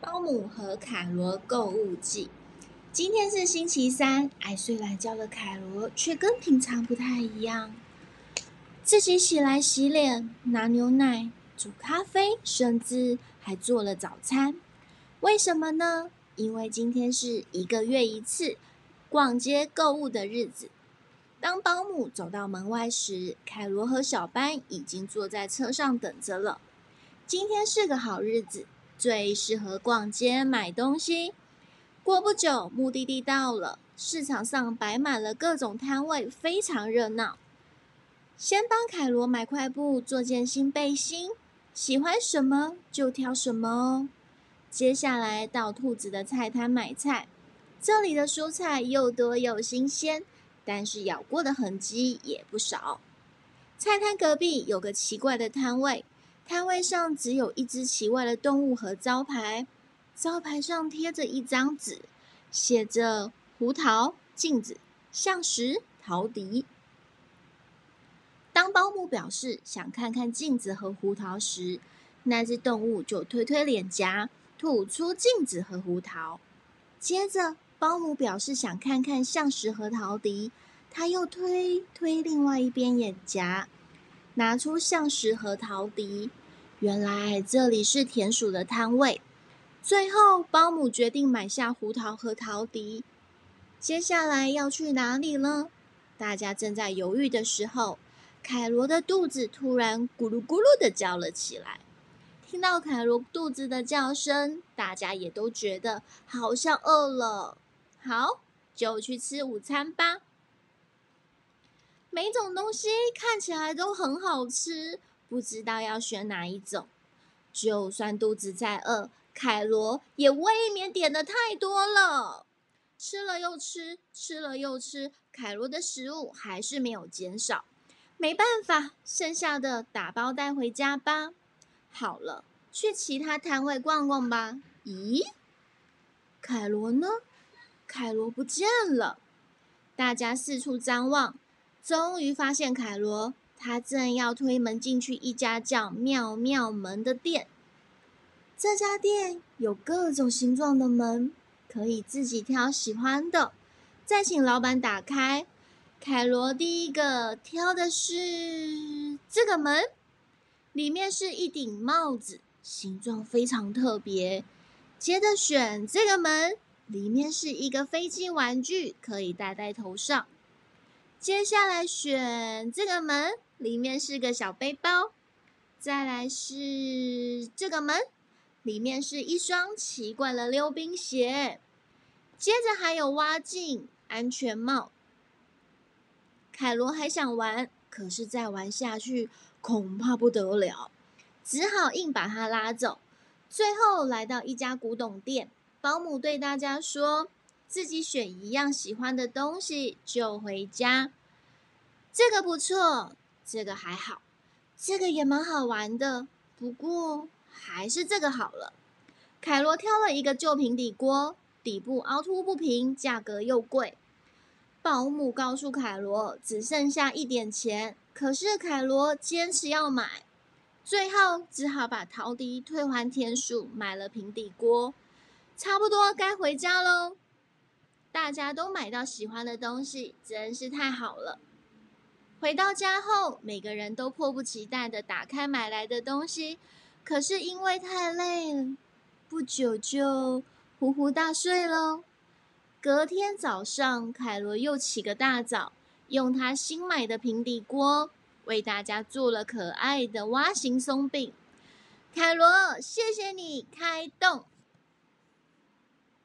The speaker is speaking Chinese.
保姆和凯罗购物记。今天是星期三，爱睡懒觉的凯罗却跟平常不太一样，自己起来洗脸、拿牛奶、煮咖啡，甚至还做了早餐。为什么呢？因为今天是一个月一次逛街购物的日子。当保姆走到门外时，凯罗和小班已经坐在车上等着了。今天是个好日子。最适合逛街买东西。过不久，目的地到了，市场上摆满了各种摊位，非常热闹。先帮凯罗买块布做件新背心，喜欢什么就挑什么哦。接下来到兔子的菜摊买菜，这里的蔬菜又多又新鲜，但是咬过的痕迹也不少。菜摊隔壁有个奇怪的摊位。摊位上只有一只奇怪的动物和招牌，招牌上贴着一张纸，写着“胡桃、镜子、象石、陶笛”。当保姆表示想看看镜子和胡桃时，那只动物就推推脸颊，吐出镜子和胡桃。接着，保姆表示想看看象石和陶笛，他又推推另外一边脸颊，拿出橡石和陶笛。原来这里是田鼠的摊位。最后，保姆决定买下胡桃和陶笛。接下来要去哪里呢？大家正在犹豫的时候，凯罗的肚子突然咕噜咕噜的叫了起来。听到凯罗肚子的叫声，大家也都觉得好像饿了。好，就去吃午餐吧。每种东西看起来都很好吃。不知道要选哪一种，就算肚子再饿，凯罗也未免点的太多了。吃了又吃，吃了又吃，凯罗的食物还是没有减少。没办法，剩下的打包带回家吧。好了，去其他摊位逛逛吧。咦，凯罗呢？凯罗不见了。大家四处张望，终于发现凯罗。他正要推门进去一家叫“妙妙门”的店。这家店有各种形状的门，可以自己挑喜欢的，再请老板打开。凯罗第一个挑的是这个门，里面是一顶帽子，形状非常特别。接着选这个门，里面是一个飞机玩具，可以戴在头上。接下来选这个门。里面是个小背包，再来是这个门，里面是一双奇怪的溜冰鞋，接着还有蛙镜、安全帽。凯罗还想玩，可是再玩下去恐怕不得了，只好硬把他拉走。最后来到一家古董店，保姆对大家说：“自己选一样喜欢的东西就回家。”这个不错。这个还好，这个也蛮好玩的，不过还是这个好了。凯罗挑了一个旧平底锅，底部凹凸不平，价格又贵。保姆告诉凯罗只剩下一点钱，可是凯罗坚持要买，最后只好把陶笛退还田鼠，买了平底锅。差不多该回家喽。大家都买到喜欢的东西，真是太好了。回到家后，每个人都迫不及待的打开买来的东西，可是因为太累了，不久就呼呼大睡喽。隔天早上，凯罗又起个大早，用他新买的平底锅为大家做了可爱的蛙形松饼。凯罗，谢谢你开动。